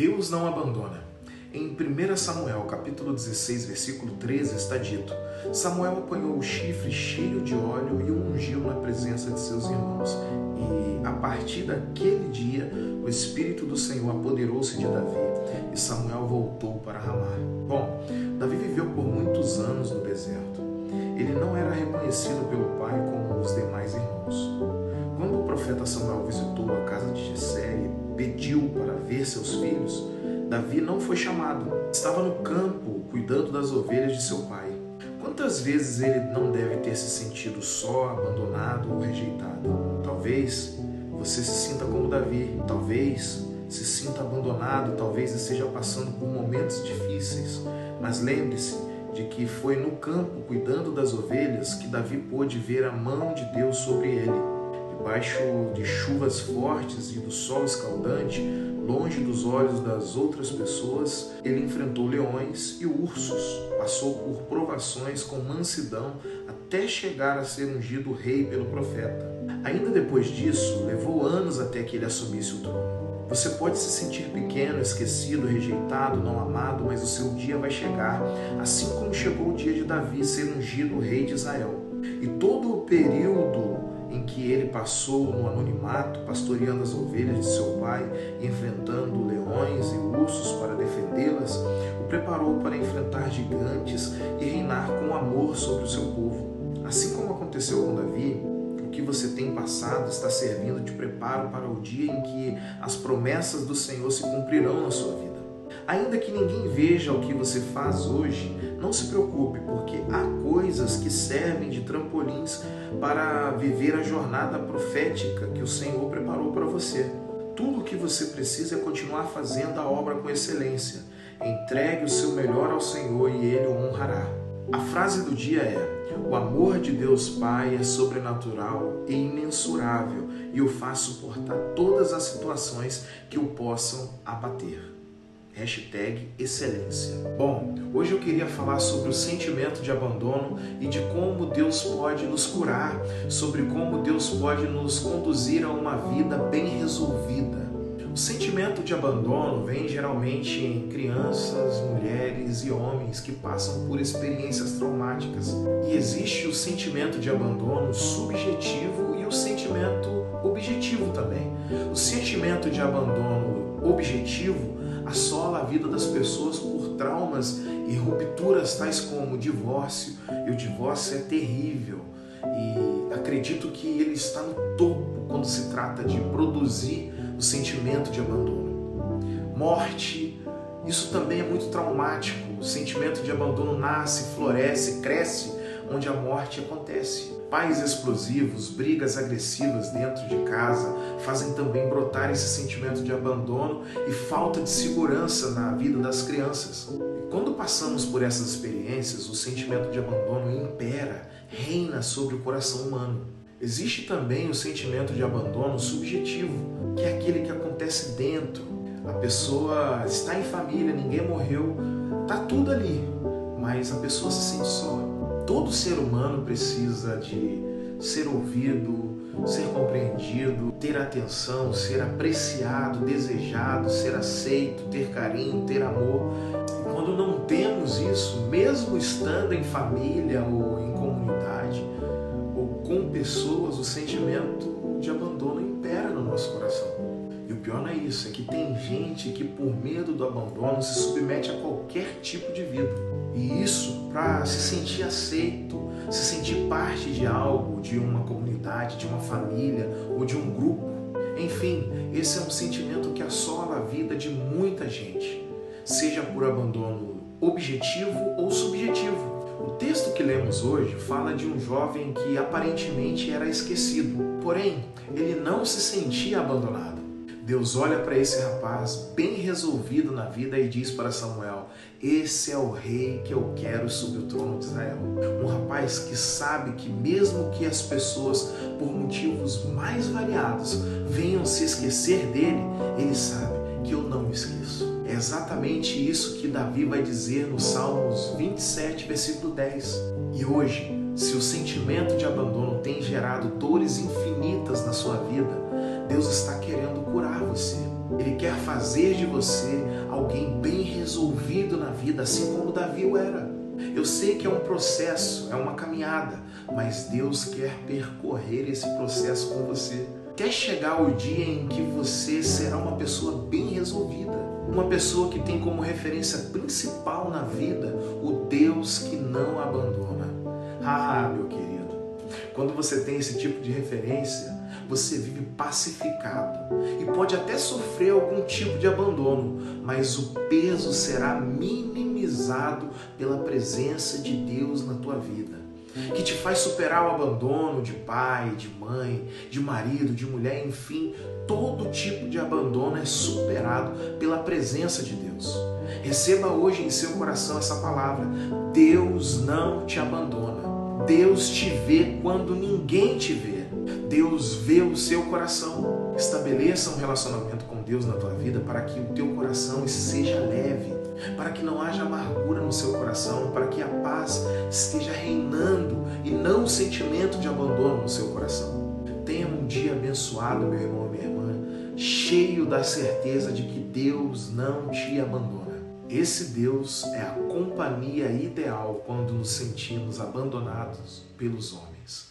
Deus não abandona. Em 1 Samuel, capítulo 16, versículo 13, está dito: Samuel apanhou o chifre cheio de óleo e o ungiu na presença de seus irmãos. E a partir daquele dia, o Espírito do Senhor apoderou-se de Davi e Samuel voltou para Ramá. Bom, Davi viveu por muitos anos no deserto. Ele não era reconhecido pelo pai como os demais irmãos. Quando o profeta Samuel seus filhos, Davi não foi chamado. Estava no campo cuidando das ovelhas de seu pai. Quantas vezes ele não deve ter se sentido só, abandonado ou rejeitado? Talvez você se sinta como Davi, talvez se sinta abandonado, talvez esteja passando por momentos difíceis, mas lembre-se de que foi no campo cuidando das ovelhas que Davi pôde ver a mão de Deus sobre ele. Debaixo de chuvas fortes e do sol escaldante, longe dos olhos das outras pessoas, ele enfrentou leões e ursos, passou por provações com mansidão até chegar a ser ungido rei pelo profeta. Ainda depois disso, levou anos até que ele assumisse o trono. Você pode se sentir pequeno, esquecido, rejeitado, não amado, mas o seu dia vai chegar, assim como chegou o dia de Davi ser ungido rei de Israel. E todo o período que ele passou no anonimato, pastoreando as ovelhas de seu pai, enfrentando leões e ursos para defendê-las, o preparou para enfrentar gigantes e reinar com amor sobre o seu povo. Assim como aconteceu com Davi, o que você tem passado está servindo de preparo para o dia em que as promessas do Senhor se cumprirão na sua vida. Ainda que ninguém veja o que você faz hoje, não se preocupe, porque há coisas que servem de trampolins para viver a jornada profética que o Senhor preparou para você. Tudo o que você precisa é continuar fazendo a obra com excelência. Entregue o seu melhor ao Senhor e Ele o honrará. A frase do dia é: O amor de Deus Pai é sobrenatural e imensurável e o faz suportar todas as situações que o possam abater. Hashtag excelência. Bom, hoje eu queria falar sobre o sentimento de abandono e de como Deus pode nos curar, sobre como Deus pode nos conduzir a uma vida bem resolvida. O sentimento de abandono vem geralmente em crianças, mulheres e homens que passam por experiências traumáticas. E existe o sentimento de abandono subjetivo e o sentimento objetivo também. O sentimento de abandono objetivo assola a vida das pessoas por traumas e rupturas tais como o divórcio. E o divórcio é terrível. E acredito que ele está no topo quando se trata de produzir o sentimento de abandono. Morte, isso também é muito traumático. O sentimento de abandono nasce, floresce, cresce onde a morte acontece. Pais explosivos, brigas agressivas dentro de casa fazem também brotar esse sentimento de abandono e falta de segurança na vida das crianças. Quando passamos por essas experiências, o sentimento de abandono impera, reina sobre o coração humano. Existe também o sentimento de abandono subjetivo, que é aquele que acontece dentro. A pessoa está em família, ninguém morreu, tá tudo ali, mas a pessoa se sente só. Todo ser humano precisa de ser ouvido, ser compreendido, ter atenção, ser apreciado, desejado, ser aceito, ter carinho, ter amor. E quando não temos isso, mesmo estando em família ou em comunidade, com pessoas, o sentimento de abandono impera no nosso coração. E o pior não é isso, é que tem gente que, por medo do abandono, se submete a qualquer tipo de vida. E isso para se sentir aceito, se sentir parte de algo, de uma comunidade, de uma família ou de um grupo. Enfim, esse é um sentimento que assola a vida de muita gente, seja por abandono objetivo ou subjetivo. O texto que lemos hoje fala de um jovem que aparentemente era esquecido, porém, ele não se sentia abandonado. Deus olha para esse rapaz bem resolvido na vida e diz para Samuel: Esse é o rei que eu quero sobre o trono de Israel. Um rapaz que sabe que, mesmo que as pessoas, por motivos mais variados, venham se esquecer dele, ele sabe que eu não me esqueço. É exatamente isso que Davi vai dizer no Salmos 27, versículo 10. E hoje, se o sentimento de abandono tem gerado dores infinitas na sua vida, Deus está querendo curar você. Ele quer fazer de você alguém bem resolvido na vida, assim como Davi o era. Eu sei que é um processo, é uma caminhada, mas Deus quer percorrer esse processo com você. Quer chegar o dia em que você será uma pessoa bem resolvida, uma pessoa que tem como referência principal na vida o Deus que não abandona. Ah, meu querido, quando você tem esse tipo de referência, você vive pacificado e pode até sofrer algum tipo de abandono, mas o peso será minimizado pela presença de Deus na tua vida, que te faz superar o abandono de pai, de mãe, de marido, de mulher, enfim, todo tipo de abandono é superado pela presença de Deus. Receba hoje em seu coração essa palavra: Deus não te abandona. Deus te vê quando ninguém te vê. Deus vê o seu coração. Estabeleça um relacionamento com Deus na tua vida para que o teu coração seja leve, para que não haja amargura no seu coração, para que a paz esteja reinando e não o sentimento de abandono no seu coração. Tenha um dia abençoado, meu irmão e minha irmã, cheio da certeza de que Deus não te abandona. Esse Deus é a companhia ideal quando nos sentimos abandonados pelos homens.